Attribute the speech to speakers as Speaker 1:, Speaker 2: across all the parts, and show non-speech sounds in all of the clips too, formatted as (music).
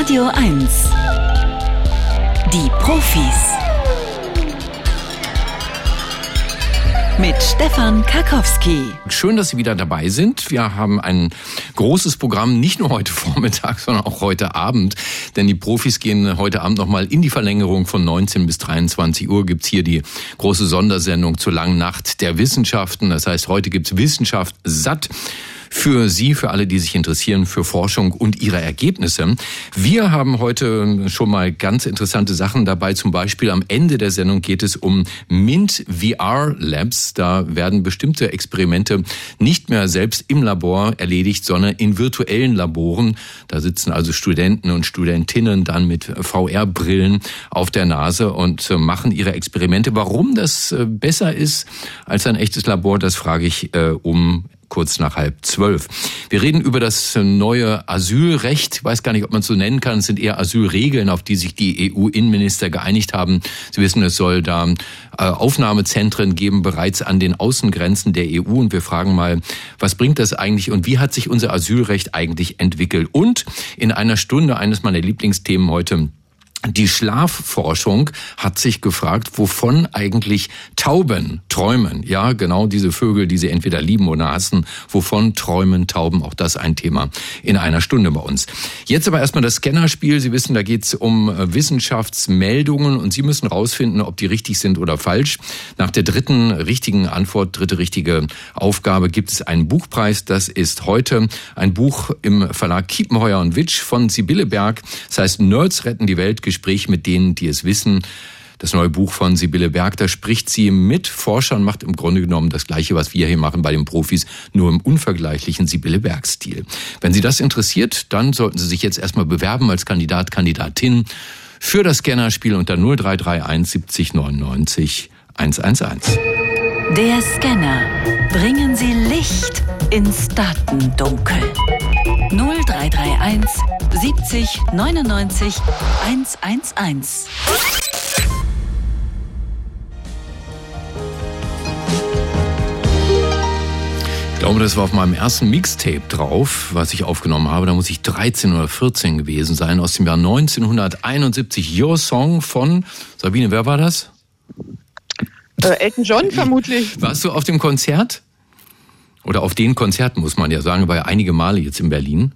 Speaker 1: Radio 1. Die Profis. Mit Stefan Karkowski.
Speaker 2: Schön, dass Sie wieder dabei sind. Wir haben ein großes Programm, nicht nur heute (laughs) Vormittag, sondern auch heute Abend. Denn die Profis gehen heute Abend nochmal in die Verlängerung von 19 bis 23 Uhr. Gibt's hier die große Sondersendung zur langen Nacht der Wissenschaften. Das heißt, heute gibt's Wissenschaft satt für Sie, für alle, die sich interessieren für Forschung und ihre Ergebnisse. Wir haben heute schon mal ganz interessante Sachen dabei. Zum Beispiel am Ende der Sendung geht es um MINT VR Labs. Da werden bestimmte Experimente nicht mehr selbst im Labor erledigt, sondern in virtuellen Laboren. Da sitzen also Studenten und Studentinnen dann mit VR-Brillen auf der Nase und machen ihre Experimente. Warum das äh, besser ist als ein echtes Labor, das frage ich äh, um kurz nach halb zwölf. Wir reden über das neue Asylrecht. Ich weiß gar nicht, ob man es so nennen kann. Es sind eher Asylregeln, auf die sich die EU-Innenminister geeinigt haben. Sie wissen, es soll da äh, Aufnahmezentren geben, bereits an den Außengrenzen der EU. Und wir fragen mal, was bringt das eigentlich und wie hat sich unser Asylrecht eigentlich entwickelt? Und in einer Stunde eines meiner Lieblingsthemen heute, die Schlafforschung hat sich gefragt, wovon eigentlich Tauben träumen. Ja, genau diese Vögel, die sie entweder lieben oder hassen. Wovon träumen Tauben? Auch das ein Thema in einer Stunde bei uns. Jetzt aber erstmal das Scannerspiel. Sie wissen, da geht es um äh, Wissenschaftsmeldungen und Sie müssen rausfinden, ob die richtig sind oder falsch. Nach der dritten richtigen Antwort, dritte richtige Aufgabe gibt es einen Buchpreis. Das ist heute ein Buch im Verlag Kiepenheuer und Witsch von Sibylle Berg. Das heißt Nerds retten die Welt Gespräch mit denen, die es wissen. Das neue Buch von Sibylle Berg, da spricht sie mit Forschern, macht im Grunde genommen das Gleiche, was wir hier machen bei den Profis, nur im unvergleichlichen Sibylle Berg-Stil. Wenn Sie das interessiert, dann sollten Sie sich jetzt erstmal bewerben als Kandidat, Kandidatin für das Scannerspiel unter 0331 70 99 111.
Speaker 1: Der Scanner. Bringen Sie Licht ins Datendunkel. 0331 70 99 111.
Speaker 2: Ich glaube, das war auf meinem ersten Mixtape drauf, was ich aufgenommen habe. Da muss ich 13 oder 14 gewesen sein, aus dem Jahr 1971. Your Song von Sabine, wer war das?
Speaker 3: Äh, Elton John vermutlich.
Speaker 2: Warst du auf dem Konzert? Oder auf den Konzerten, muss man ja sagen, war ja einige Male jetzt in Berlin.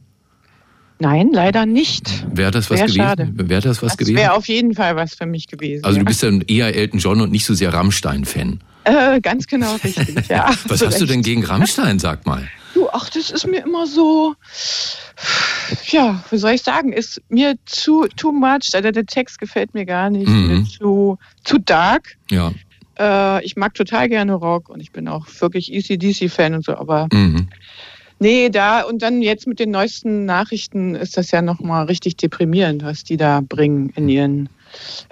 Speaker 3: Nein, leider nicht.
Speaker 2: Wäre das was
Speaker 3: Wär
Speaker 2: gewesen?
Speaker 3: schade.
Speaker 2: Wäre das was
Speaker 3: Das
Speaker 2: gewesen?
Speaker 3: wäre auf jeden Fall was für mich gewesen.
Speaker 2: Also du
Speaker 3: ja.
Speaker 2: bist dann eher Elton John und nicht so sehr Rammstein-Fan.
Speaker 3: äh, ganz genau (laughs) richtig, ja.
Speaker 2: Was
Speaker 3: zu
Speaker 2: hast du
Speaker 3: Recht.
Speaker 2: denn gegen Rammstein, sag mal?
Speaker 3: Du, ach, das ist mir immer so, ja, wie soll ich sagen, ist mir zu too much. Also der Text gefällt mir gar nicht,
Speaker 2: Mhm.
Speaker 3: zu zu dark.
Speaker 2: Ja.
Speaker 3: Äh, ich mag total gerne Rock und ich bin auch wirklich ECDC-Fan und so, aber
Speaker 2: Mhm.
Speaker 3: nee, da und dann jetzt mit den neuesten Nachrichten ist das ja nochmal richtig deprimierend, was die da bringen in ihren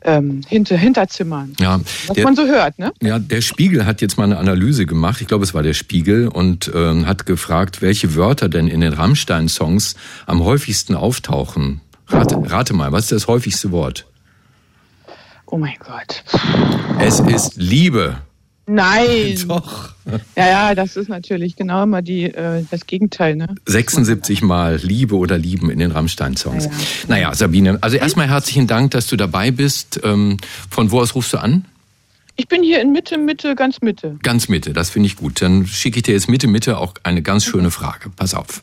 Speaker 3: ähm, Hinter Hinterzimmern.
Speaker 2: Ja.
Speaker 3: Was
Speaker 2: Der,
Speaker 3: man so hört, ne?
Speaker 2: ja, der Spiegel hat jetzt mal eine Analyse gemacht, ich glaube, es war der Spiegel, und ähm, hat gefragt, welche Wörter denn in den Rammstein-Songs am häufigsten auftauchen. Rate, rate mal, was ist das häufigste Wort?
Speaker 3: Oh mein Gott.
Speaker 2: Es ist Liebe.
Speaker 3: Nein. (laughs)
Speaker 2: Doch.
Speaker 3: Ja, ja, das ist natürlich genau immer die, äh, das Gegenteil, ne?
Speaker 2: 76 Mal Liebe oder Lieben in den Rammstein-Songs.
Speaker 3: Ja, ja.
Speaker 2: Naja, Sabine, also erstmal herzlichen Dank, dass du dabei bist. Ähm, Von wo aus rufst du an?
Speaker 3: Ich bin hier in Mitte, Mitte, ganz Mitte.
Speaker 2: Ganz Mitte, das finde ich gut. Dann schicke ich dir jetzt Mitte, Mitte auch eine ganz schöne Frage. Pass auf.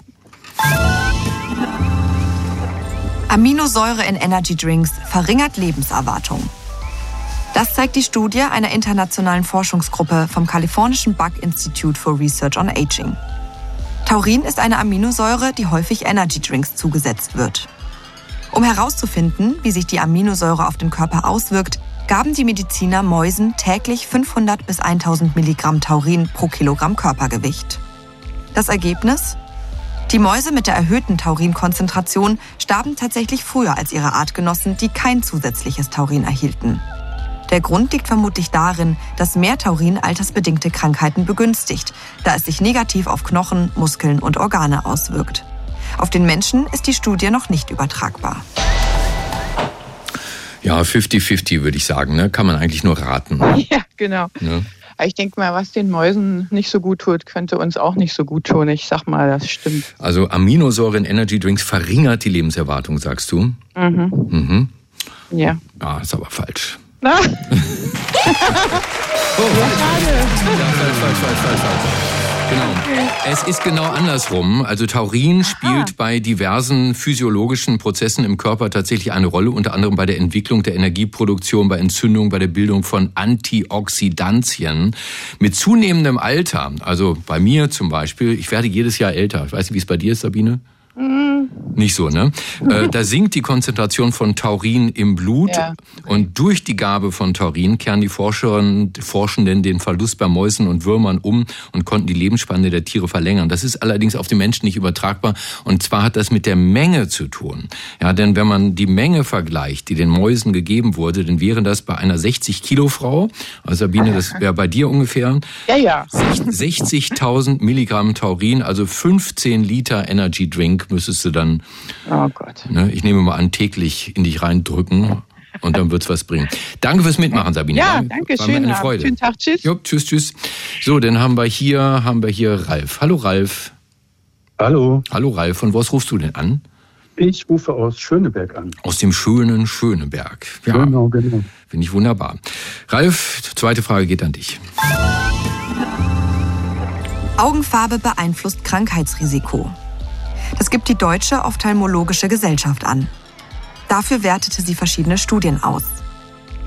Speaker 4: Aminosäure in Energy Drinks verringert Lebenserwartung. Das zeigt die Studie einer internationalen Forschungsgruppe vom kalifornischen Buck Institute for Research on Aging. Taurin ist eine Aminosäure, die häufig Energy Drinks zugesetzt wird. Um herauszufinden, wie sich die Aminosäure auf den Körper auswirkt, gaben die Mediziner Mäusen täglich 500 bis 1000 Milligramm Taurin pro Kilogramm Körpergewicht. Das Ergebnis? Die Mäuse mit der erhöhten Taurinkonzentration starben tatsächlich früher als ihre Artgenossen, die kein zusätzliches Taurin erhielten. Der Grund liegt vermutlich darin, dass mehr Taurin altersbedingte Krankheiten begünstigt, da es sich negativ auf Knochen, Muskeln und Organe auswirkt. Auf den Menschen ist die Studie noch nicht übertragbar.
Speaker 2: Ja, 50-50 würde ich sagen. Ne? Kann man eigentlich nur raten. (laughs)
Speaker 3: Ja, genau.
Speaker 2: Ne?
Speaker 3: ich denke mal, was den Mäusen nicht so gut tut, könnte uns auch nicht so gut tun. Ich sag mal, das stimmt.
Speaker 2: Also Aminosäure in Energy Drinks verringert die Lebenserwartung, sagst du? Mhm. Mhm.
Speaker 3: Ja.
Speaker 2: Ah, ist aber falsch.
Speaker 3: Na?
Speaker 2: oh, falsch, (laughs) ja, falsch, falsch, falsch, falsch, falsch. Genau. Es ist genau andersrum. Also Taurin spielt bei diversen physiologischen Prozessen im Körper tatsächlich eine Rolle, unter anderem bei der Entwicklung der Energieproduktion, bei Entzündung, bei der Bildung von Antioxidantien. Mit zunehmendem Alter, also bei mir zum Beispiel, ich werde jedes Jahr älter. Ich weiß nicht, wie es bei dir ist, Sabine? Nicht so, ne? Äh, (laughs) da sinkt die Konzentration von Taurin im Blut ja. und durch die Gabe von Taurin kehren die Forscherinnen, Forschenden den Verlust bei Mäusen und Würmern um und konnten die Lebensspanne der Tiere verlängern. Das ist allerdings auf den Menschen nicht übertragbar und zwar hat das mit der Menge zu tun. Ja, denn wenn man die Menge vergleicht, die den Mäusen gegeben wurde, dann wäre das bei einer 60 Kilo Frau, also Sabine, das wäre bei dir ungefähr,
Speaker 3: ja, ja.
Speaker 2: 60.000 Milligramm Taurin, also 15 Liter Energy Drink müsstest du dann,
Speaker 3: oh Gott.
Speaker 2: Ne, ich nehme mal an, täglich in dich reindrücken und dann wird's was bringen. Danke fürs Mitmachen, Sabine.
Speaker 3: Ja, danke
Speaker 2: War
Speaker 3: schön.
Speaker 2: Eine Freude.
Speaker 3: Schönen Tag, tschüss.
Speaker 2: Jo, tschüss, tschüss. So, dann haben wir hier, haben wir hier Ralf. Hallo Ralf.
Speaker 5: Hallo.
Speaker 2: Hallo Ralf, von was rufst du denn an?
Speaker 5: Ich rufe aus Schöneberg an.
Speaker 2: Aus dem schönen Schöneberg.
Speaker 5: Ja, genau, genau.
Speaker 2: Finde ich wunderbar. Ralf, zweite Frage geht an dich.
Speaker 4: Augenfarbe beeinflusst Krankheitsrisiko. Das gibt die Deutsche Ophthalmologische Gesellschaft an. Dafür wertete sie verschiedene Studien aus.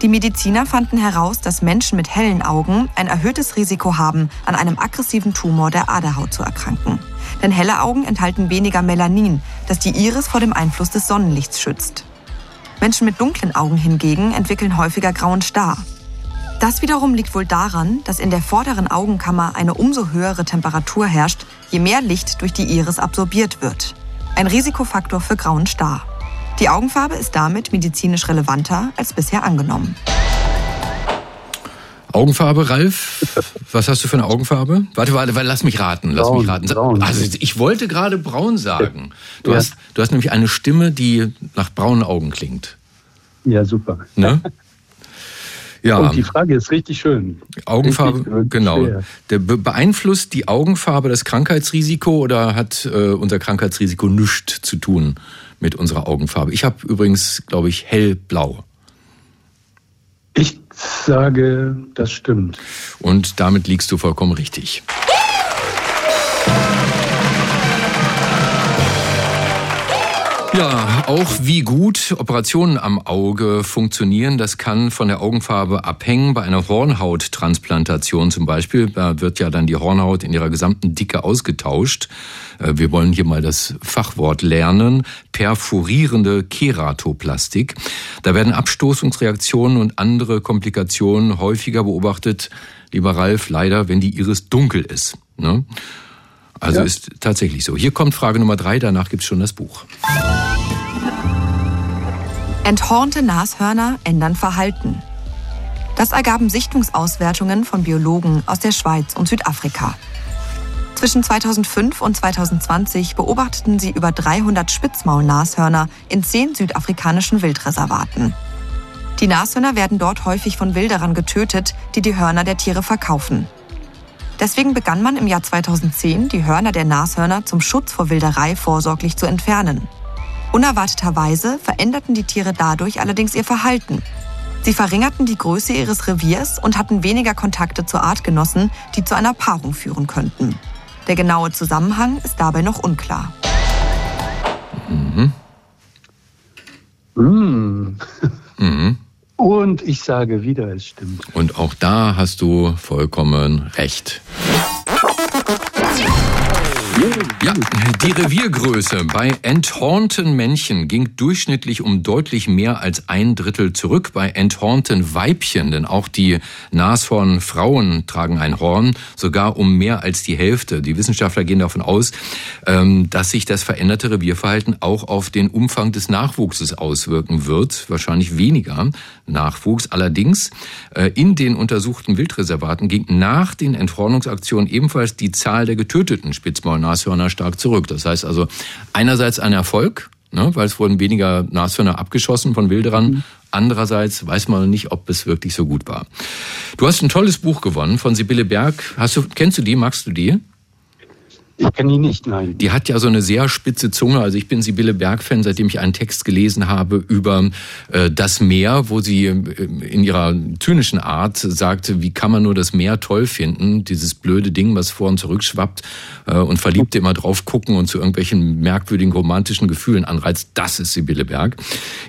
Speaker 4: Die Mediziner fanden heraus, dass Menschen mit hellen Augen ein erhöhtes Risiko haben, an einem aggressiven Tumor der Aderhaut zu erkranken. Denn helle Augen enthalten weniger Melanin, das die Iris vor dem Einfluss des Sonnenlichts schützt. Menschen mit dunklen Augen hingegen entwickeln häufiger grauen Star. Das wiederum liegt wohl daran, dass in der vorderen Augenkammer eine umso höhere Temperatur herrscht, je mehr Licht durch die Iris absorbiert wird. Ein Risikofaktor für grauen Star. Die Augenfarbe ist damit medizinisch relevanter als bisher angenommen.
Speaker 2: Augenfarbe, Ralf? Was hast du für eine Augenfarbe? Warte, warte, warte lass mich raten. Lass
Speaker 5: braun,
Speaker 2: mich raten.
Speaker 5: Braun.
Speaker 2: Also ich wollte gerade braun sagen. Du,
Speaker 5: Ja.
Speaker 2: hast, du hast nämlich eine Stimme, die nach braunen Augen klingt.
Speaker 5: Ja, super.
Speaker 2: Ne? (laughs) Ja,
Speaker 5: Und die Frage ist richtig schön.
Speaker 2: Augenfarbe,
Speaker 5: Richtig,
Speaker 2: genau. Der be beeinflusst die Augenfarbe das Krankheitsrisiko oder hat äh, unser Krankheitsrisiko nichts zu tun mit unserer Augenfarbe? Ich habe übrigens, glaube ich, hellblau.
Speaker 5: Ich sage, das stimmt.
Speaker 2: Und damit liegst du vollkommen richtig. Auch wie gut Operationen am Auge funktionieren, das kann von der Augenfarbe abhängen. Bei einer Hornhauttransplantation zum Beispiel, da wird ja dann die Hornhaut in ihrer gesamten Dicke ausgetauscht. Äh, Wir wollen hier mal das Fachwort lernen. Perforierende Keratoplastik. Da werden Abstoßungsreaktionen und andere Komplikationen häufiger beobachtet, lieber Ralf, leider, wenn die Iris dunkel ist. Ne? Also
Speaker 5: Ja.
Speaker 2: ist tatsächlich so. Hier kommt Frage Nummer drei, danach gibt's schon das Buch.
Speaker 4: Enthornte Nashörner ändern Verhalten. Das ergaben Sichtungsauswertungen von Biologen aus der Schweiz und Südafrika. Zwischen 2005 und 2020 beobachteten sie über 300 Spitzmaulnashörner in zehn südafrikanischen Wildreservaten. Die Nashörner werden dort häufig von Wilderern getötet, die die Hörner der Tiere verkaufen. Deswegen begann man im Jahr 2010, die Hörner der Nashörner zum Schutz vor Wilderei vorsorglich zu entfernen. Unerwarteterweise veränderten die Tiere dadurch allerdings ihr Verhalten. Sie verringerten die Größe ihres Reviers und hatten weniger Kontakte zu Artgenossen, die zu einer Paarung führen könnten. Der genaue Zusammenhang ist dabei noch unklar.
Speaker 5: Mm.
Speaker 2: Mhm. (laughs)
Speaker 5: Und ich sage wieder, es stimmt.
Speaker 2: Und auch da hast du vollkommen recht. Ja, die Reviergröße bei enthornten Männchen ging durchschnittlich um deutlich mehr als ein Drittel zurück. Bei enthornten Weibchen, denn auch die Nashornfrauen tragen ein Horn, sogar um mehr als die Hälfte. Die Wissenschaftler gehen davon aus, ähm, dass sich das veränderte Revierverhalten auch auf den Umfang des Nachwuchses auswirken wird. Wahrscheinlich weniger Nachwuchs. Allerdings äh, in den untersuchten Wildreservaten ging nach den Enthornungsaktionen ebenfalls die Zahl der getöteten Spitzmaulnashörner stark zurück. Das heißt also einerseits ein Erfolg, ne? weil es wurden weniger Nashörner abgeschossen von Wilderern. Mhm. Andererseits weiß man nicht, ob es wirklich so gut war. Du hast ein tolles Buch gewonnen von Sibylle Berg. Hast du, kennst du die? Magst du die?
Speaker 5: Ich kenne die nicht, nein.
Speaker 2: Die hat ja so eine sehr spitze Zunge. Also ich bin Sibylle Berg-Fan, seitdem ich einen Text gelesen habe über äh, das Meer, wo sie äh, in ihrer zynischen Art sagte, wie kann man nur das Meer toll finden, dieses blöde Ding, was vor und zurück schwappt äh, und Verliebte immer drauf gucken und zu irgendwelchen merkwürdigen romantischen Gefühlen anreizt. Das ist Sibylle Berg.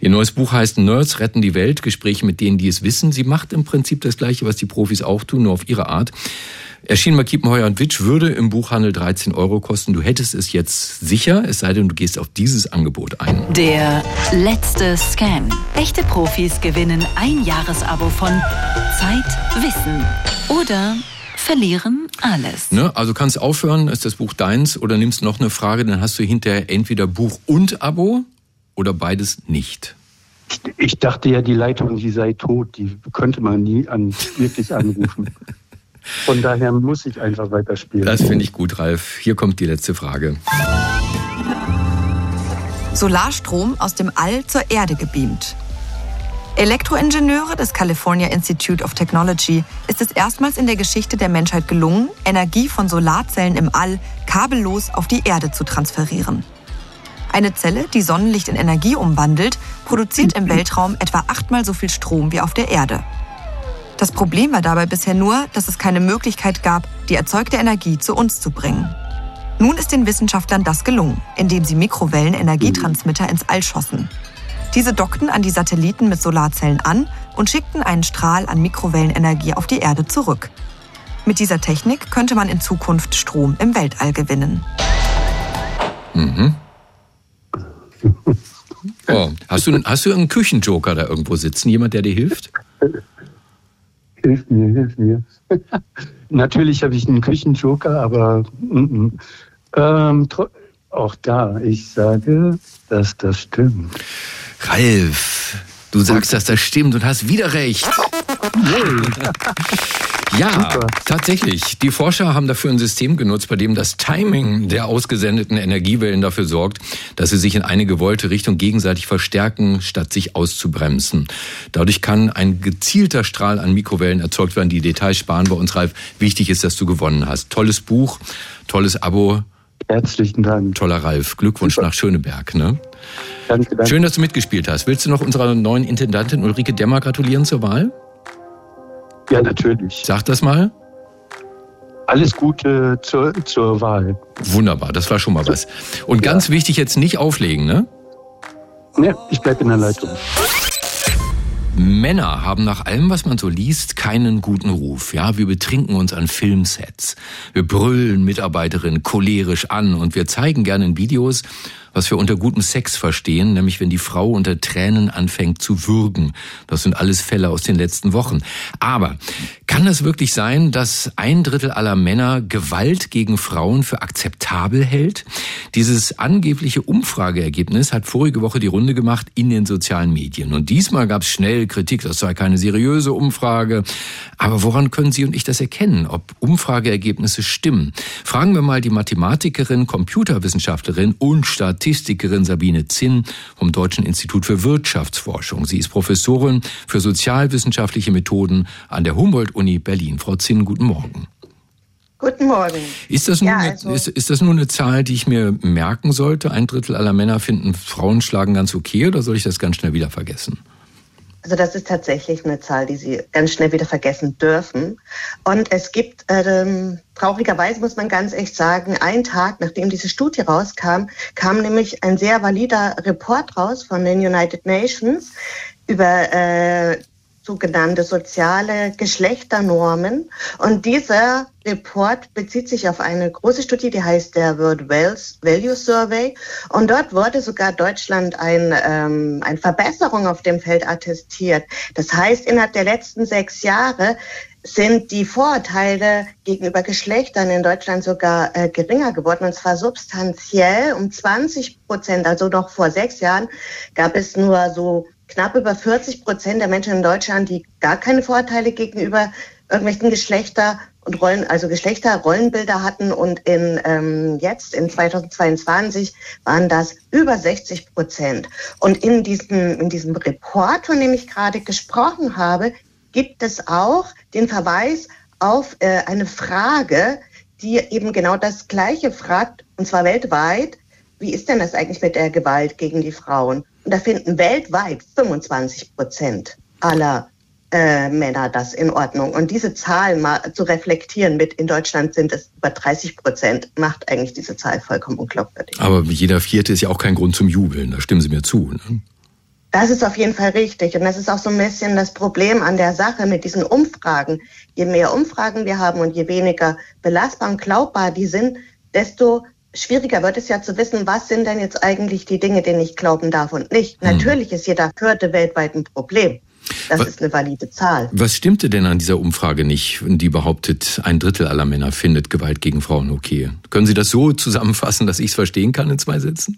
Speaker 2: Ihr neues Buch heißt Nerds retten die Welt, Gespräche mit denen, die es wissen. Sie macht im Prinzip das Gleiche, was die Profis auch tun, nur auf ihre Art. Erschien bei Kiepenheuer und Witsch, würde im Buchhandel 13 Euro kosten. Du hättest es jetzt sicher, es sei denn, du gehst auf dieses Angebot ein.
Speaker 1: Der letzte Scam. Echte Profis gewinnen ein Jahresabo von Zeit, Wissen oder verlieren alles.
Speaker 2: Ne? Also kannst aufhören, ist das Buch deins oder nimmst noch eine Frage, dann hast du hinterher entweder Buch und Abo oder beides nicht.
Speaker 5: Ich dachte ja, die Leitung, die sei tot, die könnte man nie an, wirklich anrufen. (laughs) Von daher muss ich einfach weiterspielen.
Speaker 2: Das finde ich gut, Ralf. Hier kommt die letzte Frage.
Speaker 4: Solarstrom aus dem All zur Erde gebeamt. Elektroingenieure des California Institute of Technology ist es erstmals in der Geschichte der Menschheit gelungen, Energie von Solarzellen im All kabellos auf die Erde zu transferieren. Eine Zelle, die Sonnenlicht in Energie umwandelt, produziert im Weltraum etwa achtmal so viel Strom wie auf der Erde. Das Problem war dabei bisher nur, dass es keine Möglichkeit gab, die erzeugte Energie zu uns zu bringen. Nun ist den Wissenschaftlern das gelungen, indem sie Mikrowellen-Energietransmitter ins All schossen. Diese dockten an die Satelliten mit Solarzellen an und schickten einen Strahl an Mikrowellenenergie auf die Erde zurück. Mit dieser Technik könnte man in Zukunft Strom im Weltall gewinnen.
Speaker 2: Mhm. Oh, hast, du, hast du einen Küchenjoker da irgendwo sitzen? Jemand, der dir hilft?
Speaker 5: Hilf mir, hilf mir. (laughs) Natürlich habe ich einen Küchenjoker, aber mm, mm. Ähm, auch da, ich sage, dass das stimmt.
Speaker 2: Ralf, du sagst, dass das stimmt und hast wieder recht. (laughs) Ja, Super. tatsächlich. Die Forscher haben dafür ein System genutzt, bei dem das Timing der ausgesendeten Energiewellen dafür sorgt, dass sie sich in eine gewollte Richtung gegenseitig verstärken, statt sich auszubremsen. Dadurch kann ein gezielter Strahl an Mikrowellen erzeugt werden. Die Details sparen bei uns, Ralf. Wichtig ist, dass du gewonnen hast. Tolles Buch, tolles Abo.
Speaker 5: Herzlichen Dank.
Speaker 2: Toller Ralf. Glückwunsch Super. nach Schöneberg. Ne?
Speaker 5: Danke, danke.
Speaker 2: Schön, dass du mitgespielt hast. Willst du noch unserer neuen Intendantin Ulrike Demmer gratulieren zur Wahl?
Speaker 5: Ja, natürlich.
Speaker 2: Sag das mal.
Speaker 5: Alles Gute zur, zur Wahl.
Speaker 2: Wunderbar, das war schon mal was. Und ganz ja. wichtig, jetzt nicht auflegen, ne?
Speaker 5: Ne, ich bleibe in der Leitung.
Speaker 2: Männer haben nach allem, was man so liest, keinen guten Ruf. Ja, wir betrinken uns an Filmsets. Wir brüllen Mitarbeiterinnen cholerisch an und wir zeigen gerne in Videos, was wir unter gutem Sex verstehen, nämlich wenn die Frau unter Tränen anfängt zu würgen. Das sind alles Fälle aus den letzten Wochen. Aber kann es wirklich sein, dass ein Drittel aller Männer Gewalt gegen Frauen für akzeptabel hält? Dieses angebliche Umfrageergebnis hat vorige Woche die Runde gemacht in den sozialen Medien. Und diesmal gab es schnell Kritik, das sei keine seriöse Umfrage. Aber woran können Sie und ich das erkennen, ob Umfrageergebnisse stimmen? Fragen wir mal die Mathematikerin, Computerwissenschaftlerin und Statistik Statistikerin Sabine Zinn vom Deutschen Institut für Wirtschaftsforschung. Sie ist Professorin für sozialwissenschaftliche Methoden an der Humboldt-Uni Berlin. Frau Zinn, guten Morgen.
Speaker 6: Guten Morgen.
Speaker 2: Ist das, ja, also ist, ist das nur eine Zahl, die ich mir merken sollte? Ein Drittel aller Männer finden Frauen schlagen ganz okay oder soll ich das ganz schnell wieder vergessen?
Speaker 6: Also das ist tatsächlich eine Zahl, die Sie ganz schnell wieder vergessen dürfen. Und es gibt, ähm, traurigerweise muss man ganz echt sagen, einen Tag, nachdem diese Studie rauskam, kam nämlich ein sehr valider Report raus von den United Nations über äh, sogenannte soziale Geschlechternormen. Und dieser Report bezieht sich auf eine große Studie, die heißt der World Value Survey. Und dort wurde sogar Deutschland ein, ähm, eine Verbesserung auf dem Feld attestiert. Das heißt, innerhalb der letzten sechs Jahre sind die Vorurteile gegenüber Geschlechtern in Deutschland sogar äh, geringer geworden, und zwar substanziell um 20 Prozent. Also noch vor sechs Jahren gab es nur so knapp über 40 Prozent der Menschen in Deutschland, die gar keine Vorteile gegenüber irgendwelchen Geschlechter und Rollen, also Geschlechterrollenbilder hatten und in ähm, jetzt in 2022 waren das über 60 Prozent. Und in diesem in diesem Report, von dem ich gerade gesprochen habe, gibt es auch den Verweis auf äh, eine Frage, die eben genau das Gleiche fragt, und zwar weltweit. Wie ist denn das eigentlich mit der Gewalt gegen die Frauen? Und da finden weltweit 25 Prozent aller äh, Männer das in Ordnung. Und diese Zahl mal zu reflektieren mit, in Deutschland sind es über 30 Prozent, macht eigentlich diese Zahl vollkommen unglaubwürdig.
Speaker 2: Aber jeder Vierte ist ja auch kein Grund zum Jubeln, da stimmen Sie mir zu. Ne?
Speaker 6: Das ist auf jeden Fall richtig. Und das ist auch so ein bisschen das Problem an der Sache mit diesen Umfragen. Je mehr Umfragen wir haben und je weniger belastbar und glaubbar die sind, desto schwieriger wird es ja zu wissen, was sind denn jetzt eigentlich die Dinge, denen ich glauben darf und nicht. Hm. Natürlich ist jeder Vierte weltweit ein Problem. Das was, ist eine valide Zahl.
Speaker 2: Was stimmte denn an dieser Umfrage nicht, die behauptet, ein Drittel aller Männer findet Gewalt gegen Frauen okay? Können Sie das so zusammenfassen, dass ich es verstehen kann in zwei Sätzen?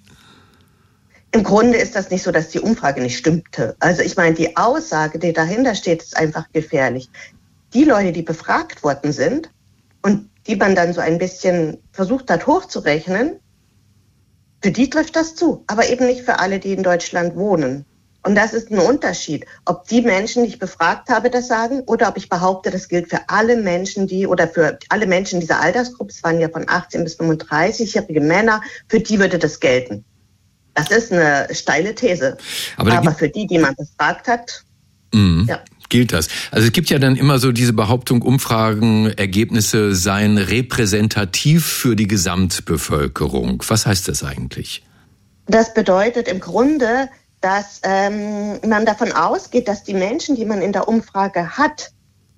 Speaker 6: Im Grunde ist das nicht so, dass die Umfrage nicht stimmte. Also ich meine, die Aussage, die dahinter steht, ist einfach gefährlich. Die Leute, die befragt worden sind und die man dann so ein bisschen versucht hat hochzurechnen, für die trifft das zu, aber eben nicht für alle, die in Deutschland wohnen. Und das ist ein Unterschied, ob die Menschen, die ich befragt habe, das sagen oder ob ich behaupte, das gilt für alle Menschen, die oder für alle Menschen dieser Altersgruppe, es waren ja von 18 bis 35-jährige Männer, für die würde das gelten. Das ist eine steile These. Aber, Aber für die, die man befragt hat,
Speaker 2: mhm. ja gilt das. Also es gibt ja dann immer so diese Behauptung, Umfragen, Ergebnisse seien repräsentativ für die Gesamtbevölkerung. Was heißt das eigentlich?
Speaker 6: Das bedeutet im Grunde, dass ähm, man davon ausgeht, dass die Menschen, die man in der Umfrage hat,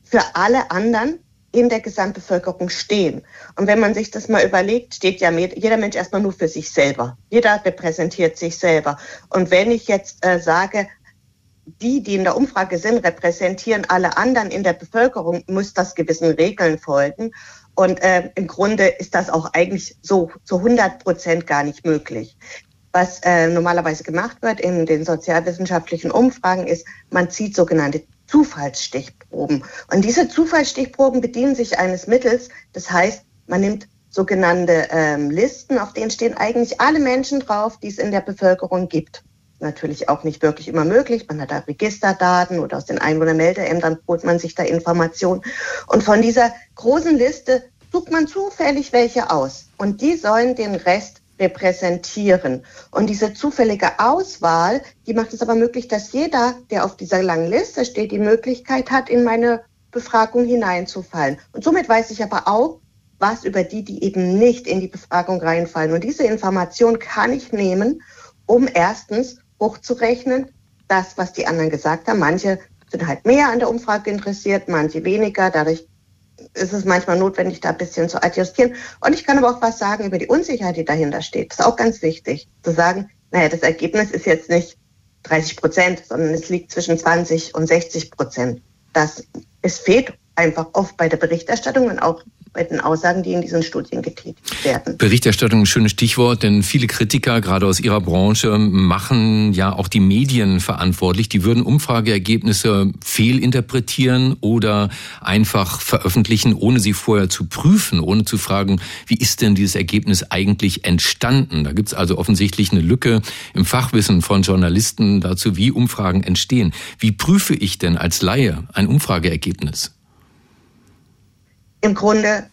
Speaker 6: für alle anderen in der Gesamtbevölkerung stehen. Und wenn man sich das mal überlegt, steht ja jeder Mensch erstmal nur für sich selber. Jeder repräsentiert sich selber. Und wenn ich jetzt äh, sage, die, die in der Umfrage sind, repräsentieren alle anderen in der Bevölkerung, muss das gewissen Regeln folgen. Und äh, im Grunde ist das auch eigentlich so zu 100 Prozent gar nicht möglich. Was äh, normalerweise gemacht wird in den sozialwissenschaftlichen Umfragen ist, man zieht sogenannte Zufallsstichproben. Und diese Zufallsstichproben bedienen sich eines Mittels. Das heißt, man nimmt sogenannte ähm, Listen, auf denen stehen eigentlich alle Menschen drauf, die es in der Bevölkerung gibt. Natürlich auch nicht wirklich immer möglich. Man hat da Registerdaten oder aus den Einwohnermeldeämtern holt man sich da Informationen. Und von dieser großen Liste sucht man zufällig welche aus. Und die sollen den Rest repräsentieren. Und diese zufällige Auswahl, die macht es aber möglich, dass jeder, der auf dieser langen Liste steht, die Möglichkeit hat, in meine Befragung hineinzufallen. Und somit weiß ich aber auch, was über die, die eben nicht in die Befragung reinfallen. Und diese Information kann ich nehmen, um erstens hochzurechnen, das, was die anderen gesagt haben. Manche sind halt mehr an der Umfrage interessiert, manche weniger. Dadurch ist es manchmal notwendig, da ein bisschen zu adjustieren. Und ich kann aber auch was sagen über die Unsicherheit, die dahinter steht. Das ist auch ganz wichtig, zu sagen, naja, das Ergebnis ist jetzt nicht 30 Prozent, sondern es liegt zwischen 20 und 60 Prozent. Das, es fehlt einfach oft bei der Berichterstattung und auch bei den Aussagen, die in diesen Studien getätigt werden.
Speaker 2: Berichterstattung, ein schönes Stichwort, denn viele Kritiker, gerade aus ihrer Branche, machen ja auch die Medien verantwortlich. Die würden Umfrageergebnisse fehlinterpretieren oder einfach veröffentlichen, ohne sie vorher zu prüfen, ohne zu fragen, wie ist denn dieses Ergebnis eigentlich entstanden? Da gibt es also offensichtlich eine Lücke im Fachwissen von Journalisten dazu, wie Umfragen entstehen. Wie prüfe ich denn als Laie ein Umfrageergebnis?
Speaker 6: Im Grunde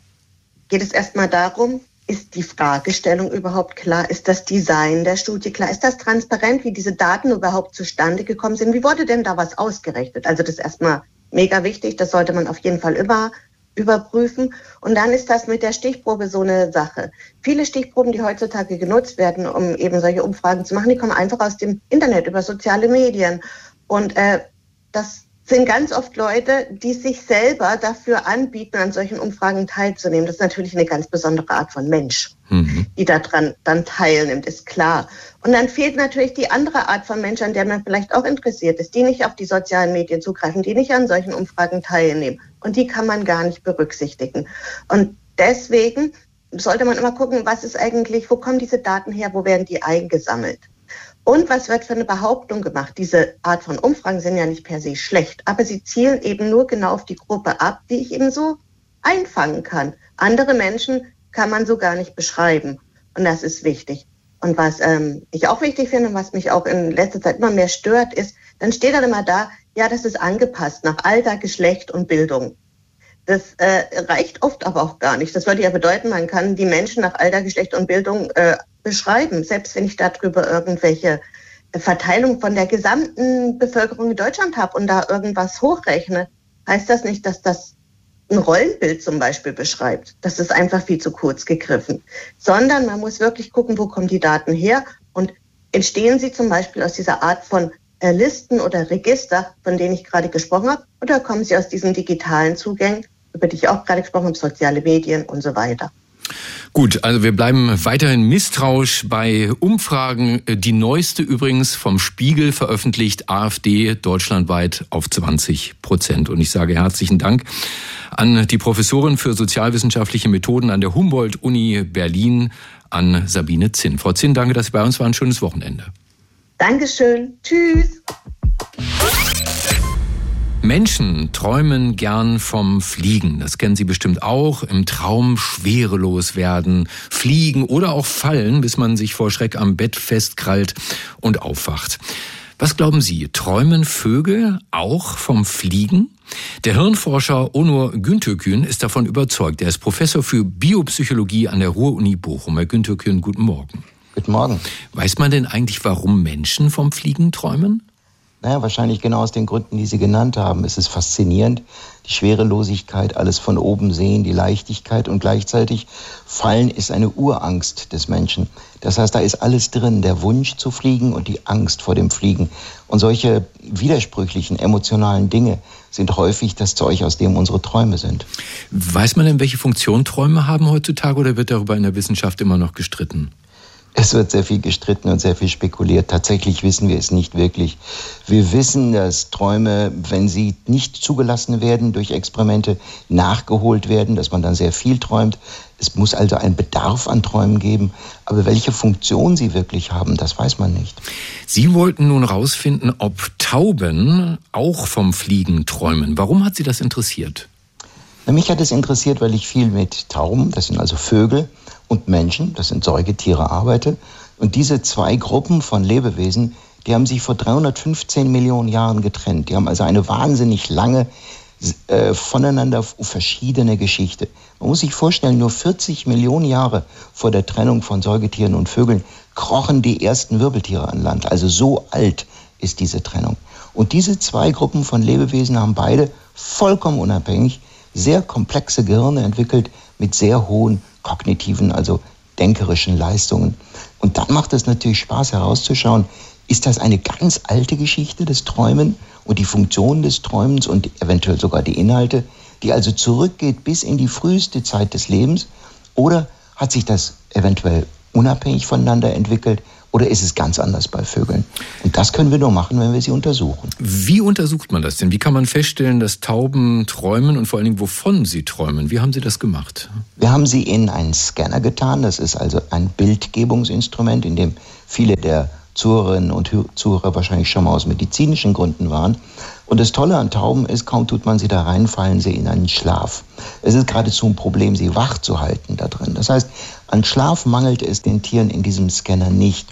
Speaker 6: geht es erstmal darum, ist die Fragestellung überhaupt klar? Ist das Design der Studie klar? Ist das transparent, wie diese Daten überhaupt zustande gekommen sind? Wie wurde denn da was ausgerechnet? Also das ist erstmal mega wichtig. Das sollte man auf jeden Fall immer überprüfen. Und dann ist das mit der Stichprobe so eine Sache. Viele Stichproben, die heutzutage genutzt werden, um eben solche Umfragen zu machen, die kommen einfach aus dem Internet, über soziale Medien. Und äh, das sind ganz oft Leute, die sich selber dafür anbieten, an solchen Umfragen teilzunehmen. Das ist natürlich eine ganz besondere Art von Mensch, mhm. die daran dann teilnimmt, ist klar. Und dann fehlt natürlich die andere Art von Mensch, an der man vielleicht auch interessiert ist, die nicht auf die sozialen Medien zugreifen, die nicht an solchen Umfragen teilnehmen. Und die kann man gar nicht berücksichtigen. Und deswegen sollte man immer gucken, was ist eigentlich, wo kommen diese Daten her, wo werden die eingesammelt? Und was wird für eine Behauptung gemacht? Diese Art von Umfragen sind ja nicht per se schlecht, aber sie zielen eben nur genau auf die Gruppe ab, die ich eben so einfangen kann. Andere Menschen kann man so gar nicht beschreiben. Und das ist wichtig. Und was ähm, ich auch wichtig finde, was mich auch in letzter Zeit immer mehr stört, ist, dann steht dann immer da, ja, das ist angepasst nach Alter, Geschlecht und Bildung. Das äh, reicht oft aber auch gar nicht. Das würde ja bedeuten, man kann die Menschen nach Alter, Geschlecht und Bildung äh, beschreiben, selbst wenn ich darüber irgendwelche Verteilung von der gesamten Bevölkerung in Deutschland habe und da irgendwas hochrechne, heißt das nicht, dass das ein Rollenbild zum Beispiel beschreibt. Das ist einfach viel zu kurz gegriffen. Sondern man muss wirklich gucken, wo kommen die Daten her und entstehen sie zum Beispiel aus dieser Art von äh, Listen oder Register, von denen ich gerade gesprochen habe, oder kommen sie aus diesen digitalen Zugängen, über die ich auch gerade gesprochen habe, soziale Medien und so weiter.
Speaker 2: Gut, also wir bleiben weiterhin misstrauisch bei Umfragen. Die neueste übrigens vom Spiegel veröffentlicht AfD deutschlandweit auf 20 Prozent. Und ich sage herzlichen Dank an die Professorin für sozialwissenschaftliche Methoden an der Humboldt-Uni Berlin, an Sabine Zinn. Frau Zinn, danke, dass Sie bei uns waren. Schönes Wochenende.
Speaker 6: Dankeschön. Tschüss.
Speaker 2: Menschen träumen gern vom Fliegen. Das kennen Sie bestimmt auch. Im Traum schwerelos werden, fliegen oder auch fallen, bis man sich vor Schreck am Bett festkrallt und aufwacht. Was glauben Sie, träumen Vögel auch vom Fliegen? Der Hirnforscher Onur Güntökün ist davon überzeugt. Er ist Professor für Biopsychologie an der Ruhr-Uni Bochum. Herr Güntökün, guten Morgen.
Speaker 7: Guten Morgen.
Speaker 2: Weiß man denn eigentlich, warum Menschen vom Fliegen träumen?
Speaker 7: Naja, wahrscheinlich genau aus den Gründen, die Sie genannt haben. Es ist faszinierend, die Schwerelosigkeit, alles von oben sehen, die Leichtigkeit und gleichzeitig Fallen ist eine Urangst des Menschen. Das heißt, da ist alles drin, der Wunsch zu fliegen und die Angst vor dem Fliegen. Und solche widersprüchlichen emotionalen Dinge sind häufig das Zeug, aus dem unsere Träume sind.
Speaker 2: Weiß man denn, welche Funktion Träume haben heutzutage oder wird darüber in der Wissenschaft immer noch gestritten?
Speaker 7: Es wird sehr viel gestritten und sehr viel spekuliert. Tatsächlich wissen wir es nicht wirklich. Wir wissen, dass Träume, wenn sie nicht zugelassen werden durch Experimente, nachgeholt werden, dass man dann sehr viel träumt. Es muss also einen Bedarf an Träumen geben. Aber welche Funktion sie wirklich haben, das weiß man nicht.
Speaker 2: Sie wollten nun herausfinden, ob Tauben auch vom Fliegen träumen. Warum hat Sie das interessiert?
Speaker 7: Mich hat es interessiert, weil ich viel mit Tauben, das sind also Vögel, und Menschen, das sind Säugetiere, arbeite. Und diese zwei Gruppen von Lebewesen, die haben sich vor 315 Millionen Jahren getrennt. Die haben also eine wahnsinnig lange, äh, voneinander verschiedene Geschichte. Man muss sich vorstellen, nur 40 Millionen Jahre vor der Trennung von Säugetieren und Vögeln krochen die ersten Wirbeltiere an Land. Also so alt ist diese Trennung. Und diese zwei Gruppen von Lebewesen haben beide vollkommen unabhängig sehr komplexe Gehirne entwickelt mit sehr hohen kognitiven, also denkerischen Leistungen. Und dann macht es natürlich Spaß herauszuschauen, ist das eine ganz alte Geschichte des Träumen und die Funktion des Träumens und eventuell sogar die Inhalte, die also zurückgeht bis in die früheste Zeit des Lebens? Oder hat sich das eventuell unabhängig voneinander entwickelt oder ist es ganz anders bei Vögeln? Und das können wir nur machen, wenn wir sie untersuchen.
Speaker 2: Wie untersucht man das denn? Wie kann man feststellen, dass Tauben träumen und vor allen Dingen, wovon sie träumen? Wie haben Sie das gemacht?
Speaker 7: Wir haben sie in einen Scanner getan. Das ist also ein Bildgebungsinstrument, in dem viele der Zuhörerinnen und Zuhörer wahrscheinlich schon mal aus medizinischen Gründen waren. Und das Tolle an Tauben ist, kaum tut man sie da rein, fallen sie in einen Schlaf. Es ist geradezu ein Problem, sie wach zu halten da drin. Das heißt, an Schlaf mangelt es den Tieren in diesem Scanner nicht.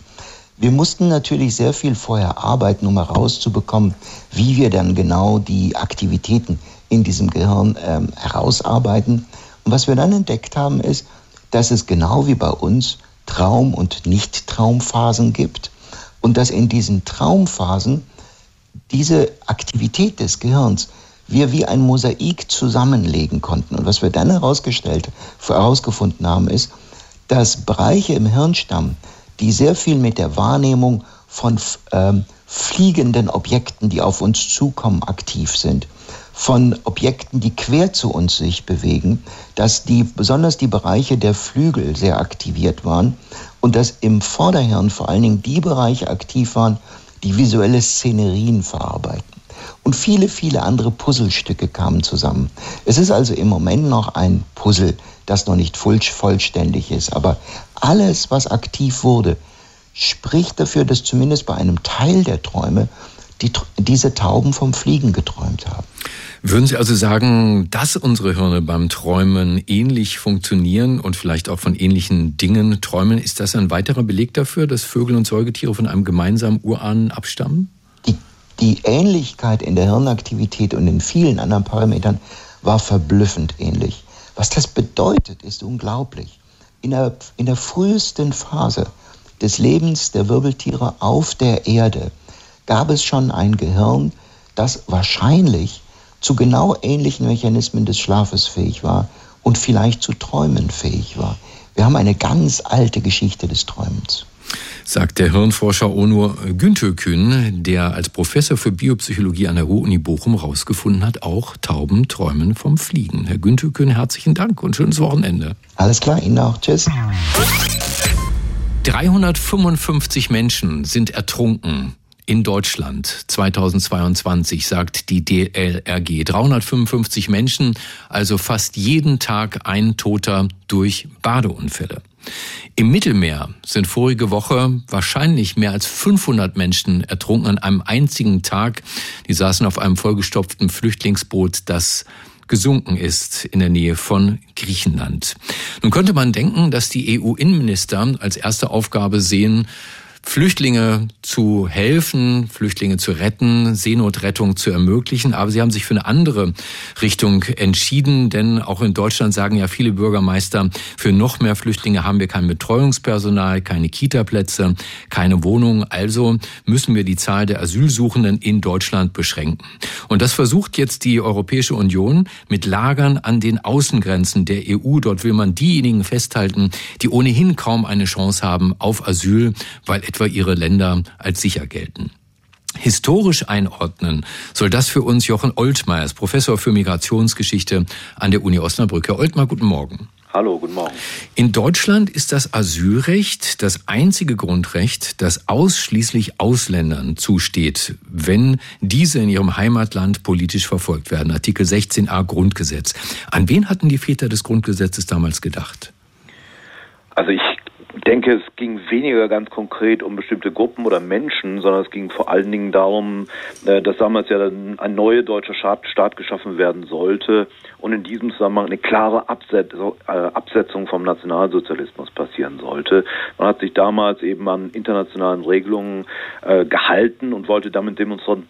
Speaker 7: Wir mussten natürlich sehr viel vorher arbeiten, um herauszubekommen, wie wir dann genau die Aktivitäten in diesem Gehirn ähm, herausarbeiten. Und was wir dann entdeckt haben, ist, dass es genau wie bei uns Traum- und Nicht-Traumphasen gibt und dass in diesen Traumphasen diese Aktivität des Gehirns wir wie ein Mosaik zusammenlegen konnten. Und was wir dann herausgestellt, herausgefunden haben, ist, dass Bereiche im Hirnstamm, die sehr viel mit der Wahrnehmung von ähm, fliegenden Objekten, die auf uns zukommen, aktiv sind. Von Objekten, die quer zu uns sich bewegen, dass die, besonders die Bereiche der Flügel sehr aktiviert waren und dass im Vorderhirn vor allen Dingen die Bereiche aktiv waren, die visuelle Szenerien verarbeiten. Und viele, viele andere Puzzlestücke kamen zusammen. Es ist also im Moment noch ein Puzzle, das noch nicht vollständig ist. Aber alles, was aktiv wurde, spricht dafür, dass zumindest bei einem Teil der Träume die, diese Tauben vom Fliegen geträumt haben.
Speaker 2: Würden Sie also sagen, dass unsere Hirne beim Träumen ähnlich funktionieren und vielleicht auch von ähnlichen Dingen träumen? Ist das ein weiterer Beleg dafür, dass Vögel und Säugetiere von einem gemeinsamen Urahnen abstammen?
Speaker 7: Die, Ähnlichkeit in der Hirnaktivität und in vielen anderen Parametern war verblüffend ähnlich. Was das bedeutet, ist unglaublich. In der, in der frühesten Phase des Lebens der Wirbeltiere auf der Erde gab es schon ein Gehirn, das wahrscheinlich zu genau ähnlichen Mechanismen des Schlafes fähig war und vielleicht zu Träumen fähig war. Wir haben eine ganz alte Geschichte des Träumens
Speaker 2: sagt der Hirnforscher Onur Güntökün, der als Professor für Biopsychologie an der Ruhr-Uni Bochum herausgefunden hat, auch Tauben träumen vom Fliegen. Herr Güntökün, herzlichen Dank und schönes Wochenende.
Speaker 7: Alles klar, Ihnen auch. Tschüss.
Speaker 2: 355 Menschen sind ertrunken in Deutschland 2022, sagt die DLRG. 355 Menschen, also fast jeden Tag ein Toter durch Badeunfälle. Im Mittelmeer sind vorige Woche wahrscheinlich mehr als 500 Menschen ertrunken an einem einzigen Tag. Die saßen auf einem vollgestopften Flüchtlingsboot, das gesunken ist in der Nähe von Griechenland. Nun könnte man denken, dass die EU-Innenminister als erste Aufgabe sehen, Flüchtlinge zu helfen, Flüchtlinge zu retten, Seenotrettung zu ermöglichen. Aber sie haben sich für eine andere Richtung entschieden, denn auch in Deutschland sagen ja viele Bürgermeister, für noch mehr Flüchtlinge haben wir kein Betreuungspersonal, keine Kitaplätze, keine Wohnungen. Also müssen wir die Zahl der Asylsuchenden in Deutschland beschränken. Und das versucht jetzt die Europäische Union mit Lagern an den Außengrenzen der EU. Dort will man diejenigen festhalten, die ohnehin kaum eine Chance haben auf Asyl, weil etwa ihre Länder als sicher gelten. Historisch einordnen soll das für uns Jochen Oltmeier, Professor für Migrationsgeschichte an der Uni Osnabrück. Herr Oltmeier, guten Morgen.
Speaker 8: Hallo, guten Morgen.
Speaker 2: In Deutschland ist das Asylrecht das einzige Grundrecht, das ausschließlich Ausländern zusteht, wenn diese in ihrem Heimatland politisch verfolgt werden. Artikel 16a Grundgesetz. An wen hatten die Väter des Grundgesetzes damals gedacht?
Speaker 8: Also ich denke, es ging weniger ganz konkret um bestimmte Gruppen oder Menschen, sondern es ging vor allen Dingen darum, äh, dass damals ja ein neuer deutscher Staat geschaffen werden sollte und in diesem Zusammenhang eine klare äh, Absetzung vom Nationalsozialismus passieren sollte. Man hat sich damals eben an internationalen Regelungen äh, gehalten und wollte damit demonstrieren,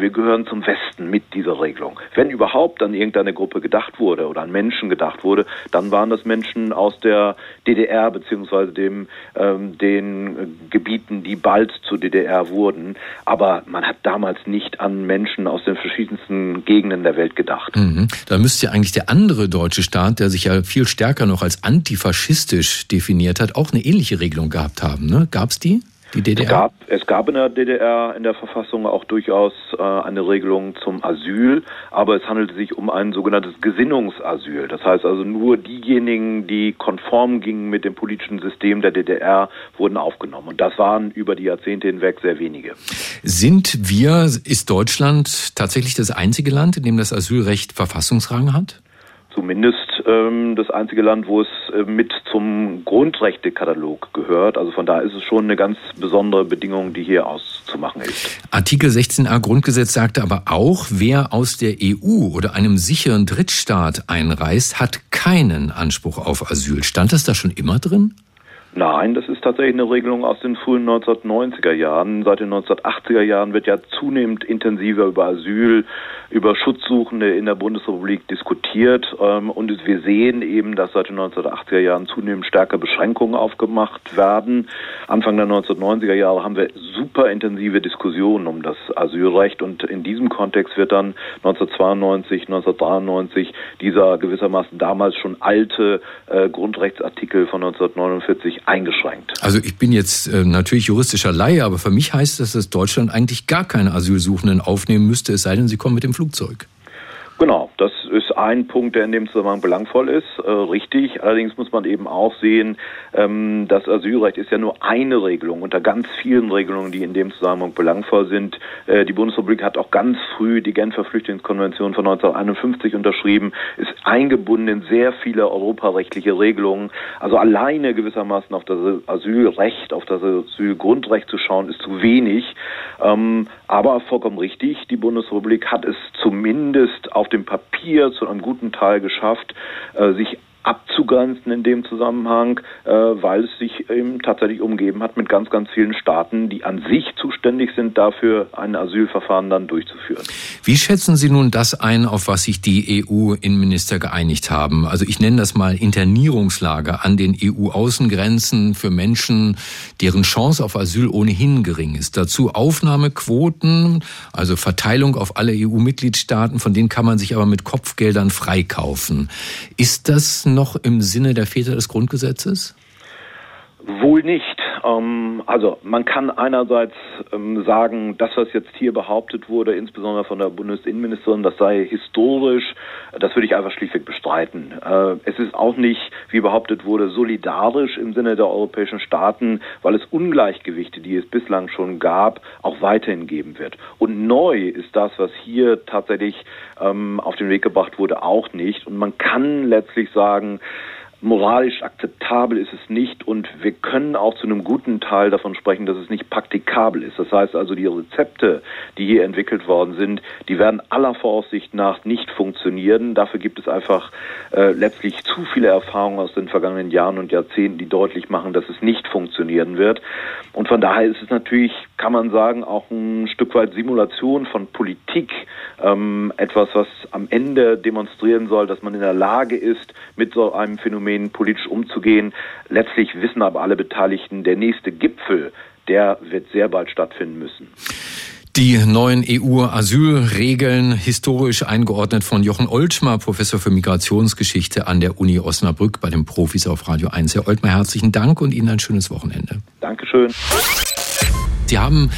Speaker 8: wir gehören zum Westen mit dieser Regelung. Wenn überhaupt an irgendeine Gruppe gedacht wurde oder an Menschen gedacht wurde, dann waren das Menschen aus der DDR beziehungsweise dem, ähm, den Gebieten, die bald zur DDR wurden. Aber man hat damals nicht an Menschen aus den verschiedensten Gegenden der Welt gedacht.
Speaker 2: Mhm. Da müsste ja eigentlich der andere deutsche Staat, der sich ja viel stärker noch als antifaschistisch definiert hat, auch eine ähnliche Regelung gehabt haben. Ne? Gab es die? Die DDR?
Speaker 8: Es gab, es gab in der DDR in der Verfassung auch durchaus äh, eine Regelung zum Asyl, aber es handelte sich um ein sogenanntes Gesinnungsasyl. Das heißt also nur diejenigen, die konform gingen mit dem politischen System der DDR, wurden aufgenommen. Und das waren über die Jahrzehnte hinweg sehr wenige.
Speaker 2: Sind wir, ist Deutschland tatsächlich das einzige Land, in dem das Asylrecht Verfassungsrang hat?
Speaker 8: Zumindest ähm, das einzige Land, wo es äh, mit zum Grundrechtekatalog gehört. Also von da ist es schon eine ganz besondere Bedingung, die hier auszumachen ist.
Speaker 2: Artikel 16a Grundgesetz sagte aber auch, wer aus der EU oder einem sicheren Drittstaat einreist, hat keinen Anspruch auf Asyl. Stand das da schon immer drin?
Speaker 8: Nein, das ist tatsächlich eine Regelung aus den frühen 1990er Jahren. Seit den 1980er Jahren wird ja zunehmend intensiver über Asyl, über Schutzsuchende in der Bundesrepublik diskutiert. Ähm, und wir sehen eben, dass seit den 1980er Jahren zunehmend stärker Beschränkungen aufgemacht werden. Anfang der 1990er Jahre haben wir super intensive Diskussionen um das Asylrecht. Und in diesem Kontext wird dann 1992, 1993 dieser gewissermaßen damals schon alte äh, Grundrechtsartikel von 1949 eingeschränkt.
Speaker 2: Also ich bin jetzt äh, natürlich juristischer Laie, aber für mich heißt das, dass Deutschland eigentlich gar keine Asylsuchenden aufnehmen müsste, es sei denn, sie kommen mit dem Flugzeug.
Speaker 8: Genau, das ist ein Punkt, der in dem Zusammenhang belangvoll ist, äh, richtig. Allerdings muss man eben auch sehen, ähm, das Asylrecht ist ja nur eine Regelung unter ganz vielen Regelungen, die in dem Zusammenhang belangvoll sind. Äh, die Bundesrepublik hat auch ganz früh die Genfer Flüchtlingskonvention von 1951 unterschrieben, ist eingebunden in sehr viele europarechtliche Regelungen. Also alleine gewissermaßen auf das Asylrecht, auf das Asylgrundrecht zu schauen, ist zu wenig. Ähm, aber vollkommen richtig, die Bundesrepublik hat es zumindest auf dem Papier zu einem guten Teil geschafft, äh, sich abzugrenzen in dem Zusammenhang, äh, weil es sich eben tatsächlich umgeben hat mit ganz, ganz vielen Staaten, die an sich zuständig sind, dafür ein Asylverfahren dann durchzuführen.
Speaker 2: Wie schätzen Sie nun das ein, auf was sich die EU-Innenminister geeinigt haben? Also ich nenne das mal Internierungslager an den EU-Außengrenzen für Menschen, deren Chance auf Asyl ohnehin gering ist. Dazu Aufnahmequoten, also Verteilung auf alle EU-Mitgliedstaaten, von denen kann man sich aber mit Kopfgeldern freikaufen. Ist das noch im Sinne der Väter des Grundgesetzes?
Speaker 8: Wohl nicht. Ähm, also man kann einerseits ähm, sagen, das, was jetzt hier behauptet wurde, insbesondere von der Bundesinnenministerin, das sei historisch, das würde ich einfach schlichtweg bestreiten. Äh, es ist auch nicht, wie behauptet wurde, solidarisch im Sinne der europäischen Staaten, weil es Ungleichgewichte, die es bislang schon gab, auch weiterhin geben wird. Und neu ist das, was hier tatsächlich ähm, auf den Weg gebracht wurde, auch nicht. Und man kann letztlich sagen, moralisch akzeptabel ist es nicht und wir können auch zu einem guten Teil davon sprechen, dass es nicht praktikabel ist. Das heißt also, die Rezepte, die hier entwickelt worden sind, die werden aller Voraussicht nach nicht funktionieren. Dafür gibt es einfach äh, letztlich zu viele Erfahrungen aus den vergangenen Jahren und Jahrzehnten, die deutlich machen, dass es nicht funktionieren wird. Und von daher ist es natürlich, kann man sagen, auch ein Stück weit Simulation von Politik, ähm, etwas, was am Ende demonstrieren soll, dass man in der Lage ist, mit so einem Phänomen Phänomen politisch umzugehen. Letztlich wissen aber alle Beteiligten, der nächste Gipfel, der wird sehr bald stattfinden müssen.
Speaker 2: Die neuen EU-Asylregeln, historisch eingeordnet von Jochen Oltschmer, Professor für Migrationsgeschichte an der Uni Osnabrück bei den Profis auf Radio 1. Herr Oltmer, herzlichen Dank und Ihnen ein schönes Wochenende.
Speaker 8: Dankeschön.
Speaker 2: Sie haben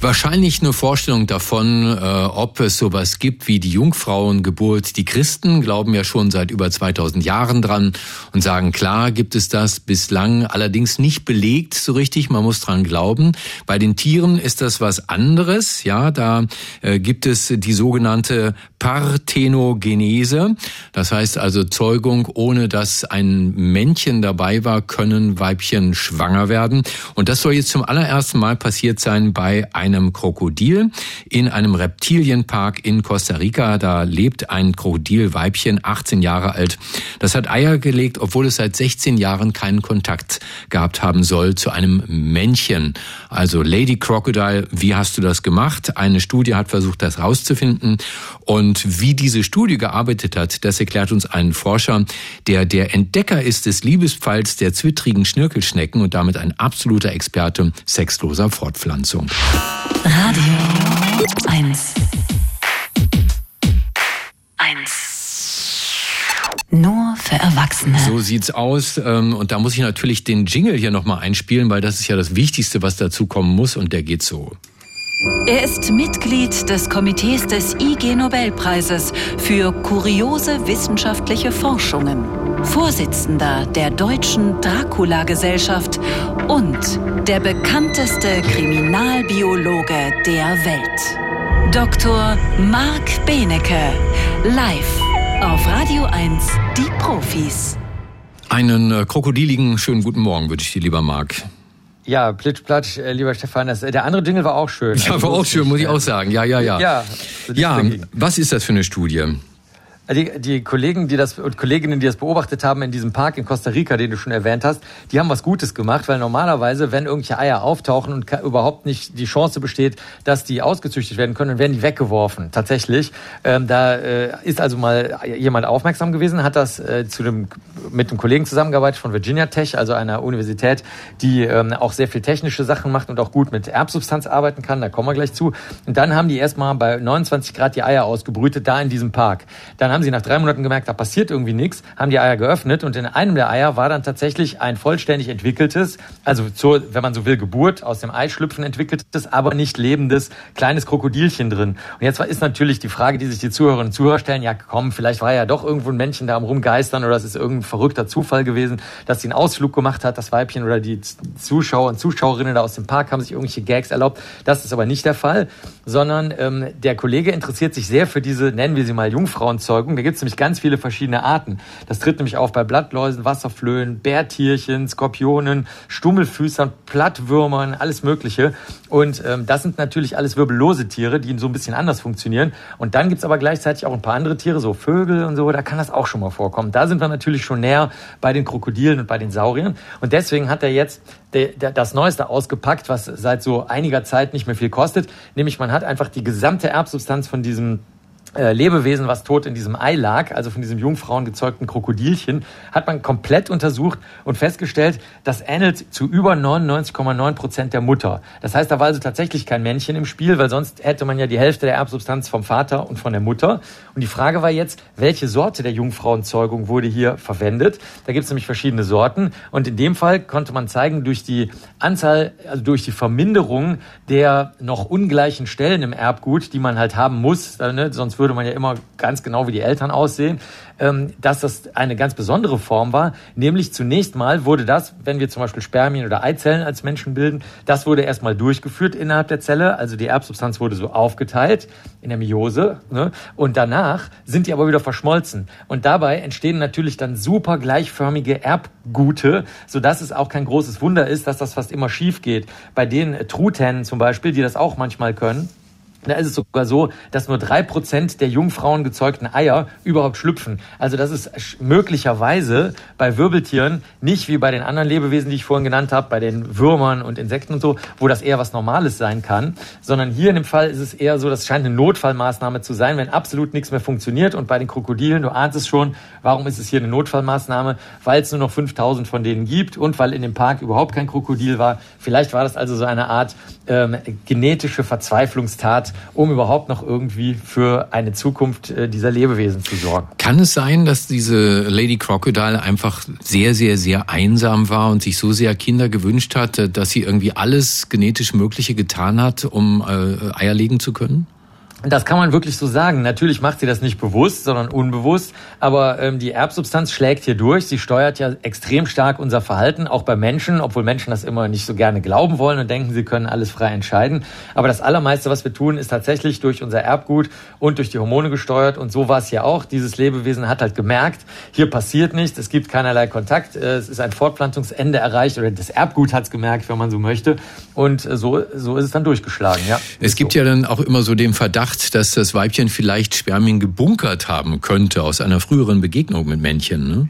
Speaker 2: wahrscheinlich eine Vorstellung davon, äh, ob es sowas gibt wie die Jungfrauengeburt. Die Christen glauben ja schon seit über 2000 Jahren dran und sagen, klar gibt es das bislang allerdings nicht belegt so richtig, man muss dran glauben. Bei den Tieren ist das was anderes, ja, da äh, gibt es die sogenannte Parthenogenese. Das heißt also Zeugung, ohne dass ein Männchen dabei war, können Weibchen schwanger werden. Und das soll jetzt zum allerersten Mal passiert sein bei einem Krokodil in einem Reptilienpark in Costa Rica. Da lebt ein Krokodilweibchen, 18 Jahre alt. Das hat Eier gelegt, obwohl es seit 16 Jahren keinen Kontakt gehabt haben soll zu einem Männchen. Also Lady Crocodile, wie hast du das gemacht? Eine Studie hat versucht, das rauszufinden. Und wie diese Studie gearbeitet hat, das erklärt uns ein Forscher, der der Entdecker ist des Liebespfeils der zwittrigen Schnirkelschnecken und damit ein absoluter Experte sexloser Fortpflanzung.
Speaker 1: Radio 1. 1. Nur für Erwachsene.
Speaker 2: So sieht's aus. Ähm, und da muss ich natürlich den Jingle hier nochmal einspielen, weil das ist ja das Wichtigste, was dazu kommen muss. Und der geht so.
Speaker 1: Er ist Mitglied des Komitees des IG Nobelpreises für kuriose wissenschaftliche Forschungen, Vorsitzender der Deutschen Dracula-Gesellschaft und der bekannteste Kriminalbiologe der Welt. Dr. Marc Benecke, live auf Radio 1, die Profis.
Speaker 2: Einen äh, krokodiligen schönen guten Morgen würde ich dir lieber Marc.
Speaker 9: Ja, plitsch, platsch, äh, lieber Stefan. Das, der andere Jingle war auch schön. (laughs)
Speaker 2: Ja, war auch schön, muss ich auch sagen. Ja, ja, ja.
Speaker 9: Ja,
Speaker 2: Ja, was ist das für eine Studie?
Speaker 9: Die, die Kollegen, die das und Kolleginnen, die das beobachtet haben in diesem Park in Costa Rica, den du schon erwähnt hast, die haben was Gutes gemacht, weil normalerweise, wenn irgendwelche Eier auftauchen und überhaupt nicht die Chance besteht, dass die ausgezüchtet werden können, dann werden die weggeworfen. Tatsächlich. Ähm, da äh, ist also mal jemand aufmerksam gewesen, hat das äh, zu dem, mit einem Kollegen zusammengearbeitet von Virginia Tech, also einer Universität, die ähm, auch sehr viel technische Sachen macht und auch gut mit Erbsubstanz arbeiten kann. Da kommen wir gleich zu. Und dann haben die erstmal bei 29 Grad die Eier ausgebrütet, da in diesem Park. Dann haben sie nach drei Monaten gemerkt, da passiert irgendwie nichts, haben die Eier geöffnet und in einem der Eier war dann tatsächlich ein vollständig entwickeltes, also zur, wenn man so will, Geburt aus dem Eischlüpfen entwickeltes, aber nicht lebendes kleines Krokodilchen drin. Und jetzt ist natürlich die Frage, die sich die Zuhörerinnen und Zuhörer stellen, ja komm, vielleicht war ja doch irgendwo ein Männchen da am rumgeistern oder es ist irgendein verrückter Zufall gewesen, dass sie einen Ausflug gemacht hat, das Weibchen oder die Zuschauer und Zuschauerinnen da aus dem Park haben sich irgendwelche Gags erlaubt. Das ist aber nicht der Fall, sondern ähm, der Kollege interessiert sich sehr für diese, nennen wir sie mal Jungfrauenzeugung, Wirkung. Da gibt es nämlich ganz viele verschiedene Arten. Das tritt nämlich auf bei Blattläusen, Wasserflöhen, Bärtierchen, Skorpionen, Stummelfüßern, Plattwürmern, alles Mögliche. Und ähm, das sind natürlich alles wirbellose Tiere, die so ein bisschen anders funktionieren. Und dann gibt's aber gleichzeitig auch ein paar andere Tiere, so Vögel und so, da kann das auch schon mal vorkommen. Da sind wir natürlich schon näher bei den Krokodilen und bei den Sauriern. Und deswegen hat er jetzt das Neueste ausgepackt, was seit so einiger Zeit nicht mehr viel kostet. Nämlich man hat einfach die gesamte Erbsubstanz von diesem Lebewesen, was tot in diesem Ei lag, also von diesem Jungfrauen gezeugten Krokodilchen, hat man komplett untersucht und festgestellt, das ähnelt zu über 99,9 Prozent der Mutter. Das heißt, da war also tatsächlich kein Männchen im Spiel, weil sonst hätte man ja die Hälfte der Erbsubstanz vom Vater und von der Mutter. Und die Frage war jetzt, welche Sorte der Jungfrauenzeugung wurde hier verwendet? Da gibt es nämlich verschiedene Sorten. Und in dem Fall konnte man zeigen, durch die Anzahl, also durch die Verminderung der noch ungleichen Stellen im Erbgut, die man halt haben muss, ne, sonst würde man ja immer ganz genau wie die Eltern aussehen, ähm, dass das eine ganz besondere Form war. Nämlich zunächst mal wurde das, wenn wir zum Beispiel Spermien oder Eizellen als Menschen bilden, das wurde erstmal durchgeführt innerhalb der Zelle. Also die Erbsubstanz wurde so aufgeteilt in der Miose. Ne? Und danach sind die aber wieder verschmolzen. Und dabei entstehen natürlich dann super gleichförmige Erbgute, sodass es auch kein großes Wunder ist, dass das fast immer schief geht. Bei den Truthähnen zum Beispiel, die das auch manchmal können, da ist es sogar so, dass nur drei Prozent der Jungfrauen gezeugten Eier überhaupt schlüpfen. Also das ist möglicherweise bei Wirbeltieren nicht wie bei den anderen Lebewesen, die ich vorhin genannt habe, bei den Würmern und Insekten und so, wo das eher was Normales sein kann, sondern hier in dem Fall ist es eher so, das scheint eine Notfallmaßnahme zu sein, wenn absolut nichts mehr funktioniert. Und bei den Krokodilen, du ahnst es schon, warum ist es hier eine Notfallmaßnahme? Weil es nur noch 5000 von denen gibt und weil in dem Park überhaupt kein Krokodil war. Vielleicht war das also so eine Art ähm, genetische Verzweiflungstat, um überhaupt noch irgendwie für eine Zukunft äh, dieser Lebewesen zu sorgen.
Speaker 2: Kann es sein, dass diese Lady Crocodile einfach sehr, sehr, sehr einsam war und sich so sehr Kinder gewünscht hat, äh, dass sie irgendwie alles genetisch Mögliche getan hat, um äh, Eier legen zu können?
Speaker 9: Das kann man wirklich so sagen. Natürlich macht sie das nicht bewusst, sondern unbewusst. Aber ähm, die Erbsubstanz schlägt hier durch. Sie steuert ja extrem stark unser Verhalten, auch bei Menschen, obwohl Menschen das immer nicht so gerne glauben wollen und denken, sie können alles frei entscheiden. Aber das Allermeiste, was wir tun, ist tatsächlich durch unser Erbgut und durch die Hormone gesteuert. Und so war es hier auch. Dieses Lebewesen hat halt gemerkt, hier passiert nichts, es gibt keinerlei Kontakt, äh, es ist ein Fortpflanzungsende erreicht oder das Erbgut hat es gemerkt, wenn man so möchte. Und äh, so, so ist es dann durchgeschlagen. Ja.
Speaker 2: Es gibt so. ja dann auch immer so den Verdacht, gedacht, dass das Weibchen vielleicht Spermien gebunkert haben könnte aus einer früheren Begegnung mit Männchen. Ne?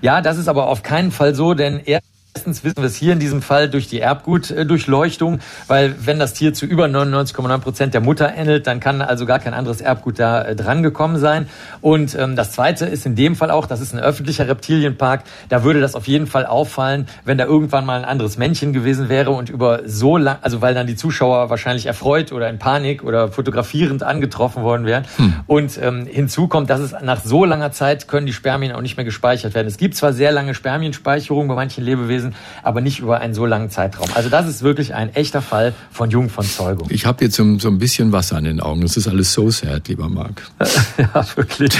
Speaker 9: Ja, das ist aber auf keinen Fall so, denn er Erstens wissen wir es hier in diesem Fall durch die Erbgutdurchleuchtung, weil wenn das Tier zu über 99,9 Prozent der Mutter ähnelt, dann kann also gar kein anderes Erbgut da äh, dran gekommen sein. Und ähm, das Zweite ist in dem Fall auch, das ist ein öffentlicher Reptilienpark, da würde das auf jeden Fall auffallen, wenn da irgendwann mal ein anderes Männchen gewesen wäre und über so lang, also weil dann die Zuschauer wahrscheinlich erfreut oder in Panik oder fotografierend angetroffen worden wären. Hm. Und ähm, hinzu kommt, dass es nach so langer Zeit können die Spermien auch nicht mehr gespeichert werden. Es gibt zwar sehr lange Spermienspeicherung bei manchen Lebewesen, gewesen, aber nicht über einen so langen Zeitraum. Also das ist wirklich ein echter Fall von Jungfernzeugung.
Speaker 2: Ich habe jetzt so, so ein bisschen Wasser an den Augen. Das ist alles so sad, lieber Marc. (laughs)
Speaker 9: ja, wirklich.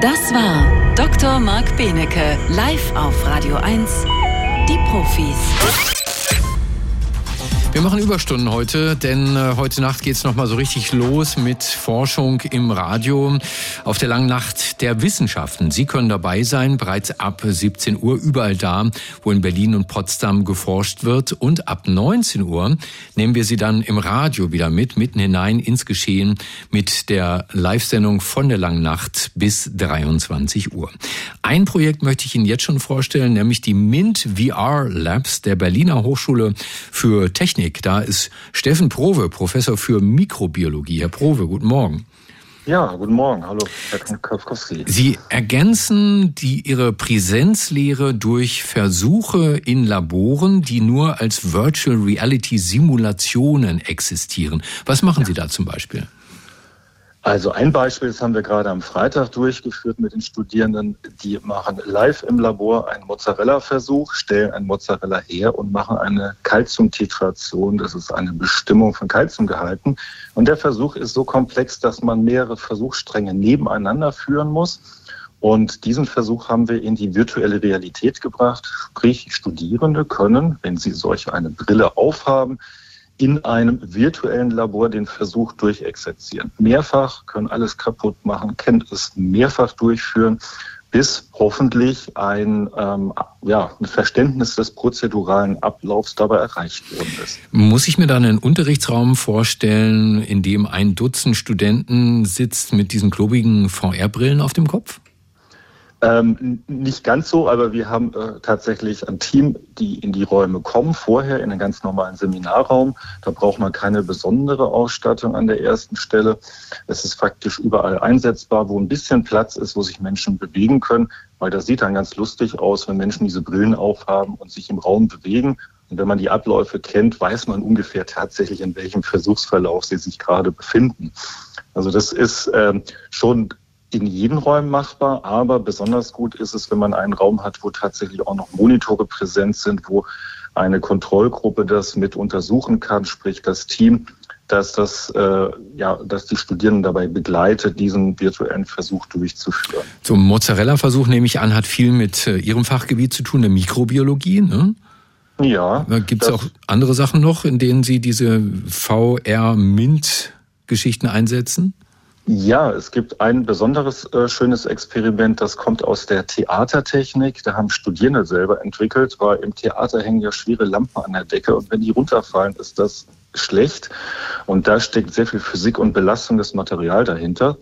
Speaker 1: Das war Dr. Marc Benecke, live auf Radio 1, die Profis.
Speaker 2: Wir machen Überstunden heute, denn äh, heute Nacht geht's noch mal so richtig los mit Forschung im Radio auf der langen Nacht der Wissenschaften. Sie können dabei sein, bereits ab 17 Uhr überall da, wo in Berlin und Potsdam geforscht wird. Und ab 19 Uhr nehmen wir Sie dann im Radio wieder mit, mitten hinein ins Geschehen mit der Live-Sendung von der langen Nacht bis 23 Uhr. Ein Projekt möchte ich Ihnen jetzt schon vorstellen, nämlich die MINT VR Labs der Berliner Hochschule für Technik Technik. Da ist Steffen Prove, Professor für Mikrobiologie. Herr Prove, guten Morgen.
Speaker 10: Ja, guten Morgen. Hallo, Herr Kowski.
Speaker 2: Sie ergänzen die, Ihre Präsenzlehre durch Versuche in Laboren, die nur als Virtual Reality Simulationen existieren. Was machen Sie da zum Beispiel?
Speaker 10: Also ein Beispiel, das haben wir gerade am Freitag durchgeführt mit den Studierenden, die machen live im Labor einen Mozzarella-Versuch, stellen einen Mozzarella her und machen eine Calciumtitration. Das ist eine Bestimmung von Calciumgehalten. Und der Versuch ist so komplex, dass man mehrere Versuchsstränge nebeneinander führen muss. Und diesen Versuch haben wir in die virtuelle Realität gebracht. Sprich, Studierende können, wenn sie solch eine Brille aufhaben, in einem virtuellen Labor den Versuch durchexerzieren. Mehrfach können alles kaputt machen, können es mehrfach durchführen, bis hoffentlich ein, ähm, ja, ein Verständnis des prozeduralen Ablaufs dabei erreicht worden ist.
Speaker 2: Muss ich mir dann einen Unterrichtsraum vorstellen, in dem ein Dutzend Studenten sitzt mit diesen klobigen VR-Brillen auf dem Kopf?
Speaker 10: Ähm, nicht ganz so, aber wir haben äh, tatsächlich ein Team, die in die Räume kommen, vorher in einen ganz normalen Seminarraum. Da braucht man keine besondere Ausstattung an der ersten Stelle. Es ist faktisch überall einsetzbar, wo ein bisschen Platz ist, wo sich Menschen bewegen können, weil das sieht dann ganz lustig aus, wenn Menschen diese Brillen aufhaben und sich im Raum bewegen. Und wenn man die Abläufe kennt, weiß man ungefähr tatsächlich, in welchem Versuchsverlauf sie sich gerade befinden. Also das ist ähm, schon in jeden Räumen machbar, aber besonders gut ist es, wenn man einen Raum hat, wo tatsächlich auch noch Monitore präsent sind, wo eine Kontrollgruppe das mit untersuchen kann, sprich das Team, dass das äh, ja, dass die Studierenden dabei begleitet, diesen virtuellen Versuch durchzuführen.
Speaker 2: Zum Mozzarella-Versuch nehme ich an, hat viel mit äh, Ihrem Fachgebiet zu tun, der Mikrobiologie, ne?
Speaker 10: Ja.
Speaker 2: Gibt es auch andere Sachen noch, in denen Sie diese VR-MINT-Geschichten einsetzen?
Speaker 10: Ja, es gibt ein besonderes äh, schönes Experiment, das kommt aus der Theatertechnik. Da haben Studierende selber entwickelt, weil im Theater hängen ja schwere Lampen an der Decke und wenn die runterfallen, ist das schlecht. Und da steckt sehr viel Physik und Belastung des Material dahinter.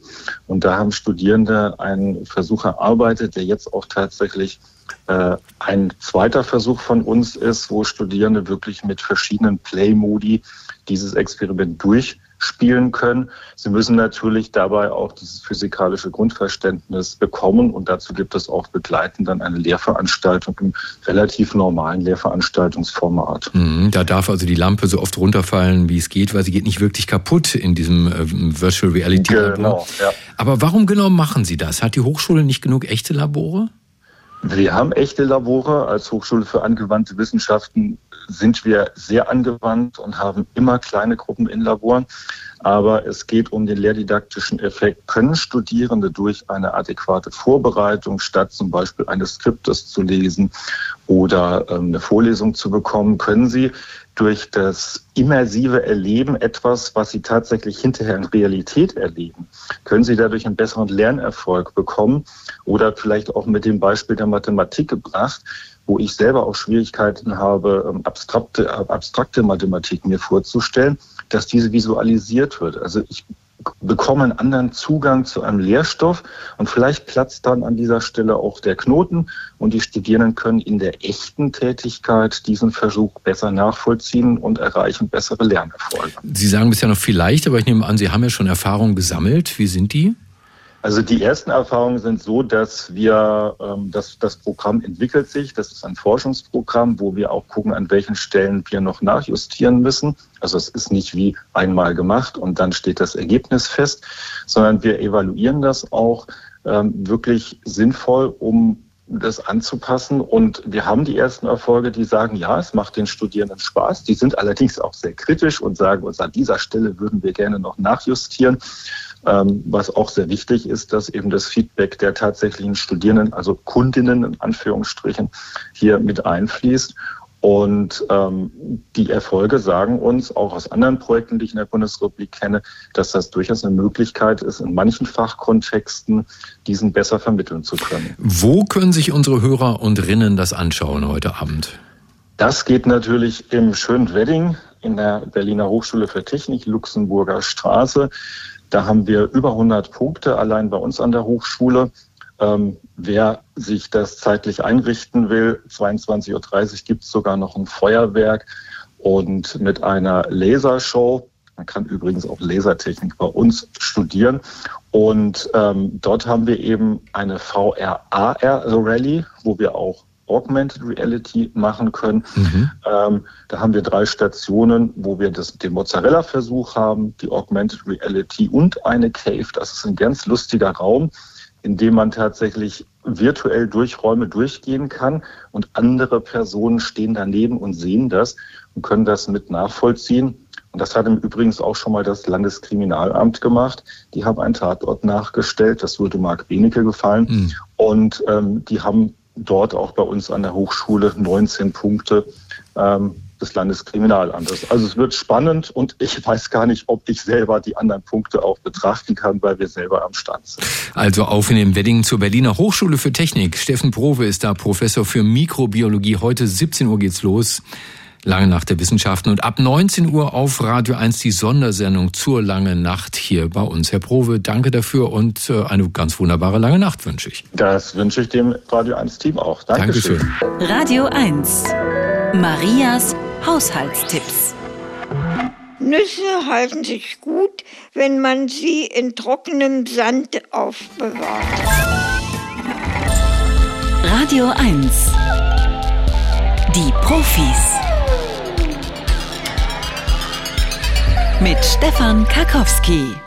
Speaker 10: Und da haben Studierende einen Versuch erarbeitet, der jetzt auch tatsächlich äh, ein zweiter Versuch von uns ist, wo Studierende wirklich mit verschiedenen Play-Modi dieses Experiment durch spielen können. Sie müssen natürlich dabei auch dieses physikalische Grundverständnis bekommen und dazu gibt es auch begleitend dann eine Lehrveranstaltung im relativ normalen Lehrveranstaltungsformat.
Speaker 2: Mhm, da darf also die Lampe so oft runterfallen, wie es geht, weil sie geht nicht wirklich kaputt in diesem äh, Virtual Reality Labor. Genau, ja. Aber warum genau machen Sie das? Hat die Hochschule nicht genug echte Labore?
Speaker 10: Wir haben echte Labore. Als Hochschule für angewandte Wissenschaften sind wir sehr angewandt und haben immer kleine Gruppen in Laboren. Aber es geht um den lehrdidaktischen Effekt. Können Studierende durch eine adäquate Vorbereitung, statt zum Beispiel eines Skriptes zu lesen oder ähm, eine Vorlesung zu bekommen, können sie durch das immersive Erleben etwas, was sie tatsächlich hinterher in Realität erleben, können sie dadurch einen besseren Lernerfolg bekommen oder vielleicht auch mit dem Beispiel der Mathematik gebracht, wo ich selber auch Schwierigkeiten habe, ähm, abstrakte, abstrakte Mathematik mir vorzustellen, dass diese visualisiert wird. Also ich bekomme einen anderen Zugang zu einem Lehrstoff und vielleicht platzt dann an dieser Stelle auch der Knoten und die Studierenden können in der echten Tätigkeit diesen Versuch besser nachvollziehen und erreichen bessere Lernerfolge.
Speaker 2: Sie sagen bisher noch vielleicht, aber ich nehme an, Sie haben ja schon Erfahrungen gesammelt. Wie sind die?
Speaker 10: Also die ersten Erfahrungen sind so, dass wir, ähm, dass das Programm entwickelt sich. Das ist ein Forschungsprogramm, wo wir auch gucken, an welchen Stellen wir noch nachjustieren müssen. Also es ist nicht wie einmal gemacht und dann steht das Ergebnis fest, sondern wir evaluieren das auch ähm, wirklich sinnvoll, um das anzupassen. Und wir haben die ersten Erfolge, die sagen, ja, es macht den Studierenden Spaß. Die sind allerdings auch sehr kritisch und sagen uns, an dieser Stelle würden wir gerne noch nachjustieren. Ähm, was auch sehr wichtig ist, dass eben das Feedback der tatsächlichen Studierenden, also Kundinnen in Anführungsstrichen, hier mit einfließt. Und ähm, die Erfolge sagen uns auch aus anderen Projekten, die ich in der Bundesrepublik kenne, dass das durchaus eine Möglichkeit ist, in manchen Fachkontexten diesen besser vermitteln zu können.
Speaker 2: Wo können sich unsere Hörer und Rinnen das anschauen heute Abend?
Speaker 10: Das geht natürlich im schönen Wedding in der Berliner Hochschule für Technik, Luxemburger Straße. Da haben wir über 100 Punkte allein bei uns an der Hochschule. Ähm, wer sich das zeitlich einrichten will, 22.30 Uhr gibt es sogar noch ein Feuerwerk und mit einer Lasershow. Man kann übrigens auch Lasertechnik bei uns studieren. Und ähm, dort haben wir eben eine VR-AR-Rallye, wo wir auch Augmented Reality machen können. Mhm. Ähm, da haben wir drei Stationen, wo wir das, den Mozzarella-Versuch haben, die Augmented Reality und eine Cave. Das ist ein ganz lustiger Raum, in dem man tatsächlich virtuell durch Räume durchgehen kann und andere Personen stehen daneben und sehen das und können das mit nachvollziehen. Und das hat im Übrigen auch schon mal das Landeskriminalamt gemacht. Die haben einen Tatort nachgestellt. Das würde Marc Benecke gefallen. Mhm. Und ähm, die haben dort auch bei uns an der Hochschule 19 Punkte ähm, des Landeskriminalamtes. Also es wird spannend und ich weiß gar nicht, ob ich selber die anderen Punkte auch betrachten kann, weil wir selber am Stand sind.
Speaker 2: Also auf in den Wedding zur Berliner Hochschule für Technik. Steffen Prove ist da Professor für Mikrobiologie. Heute 17 Uhr geht's los. Lange Nacht der Wissenschaften und ab 19 Uhr auf Radio 1 die Sondersendung zur langen Nacht hier bei uns. Herr Prove, danke dafür und äh, eine ganz wunderbare lange Nacht wünsche ich.
Speaker 10: Das wünsche ich dem Radio 1 Team auch. Dankeschön.
Speaker 1: Dankeschön. Radio 1. Marias Haushaltstipps.
Speaker 11: Nüsse halten sich gut, wenn man sie in trockenem Sand aufbewahrt.
Speaker 1: Radio 1. Die Profis. Mit Stefan Karkowski.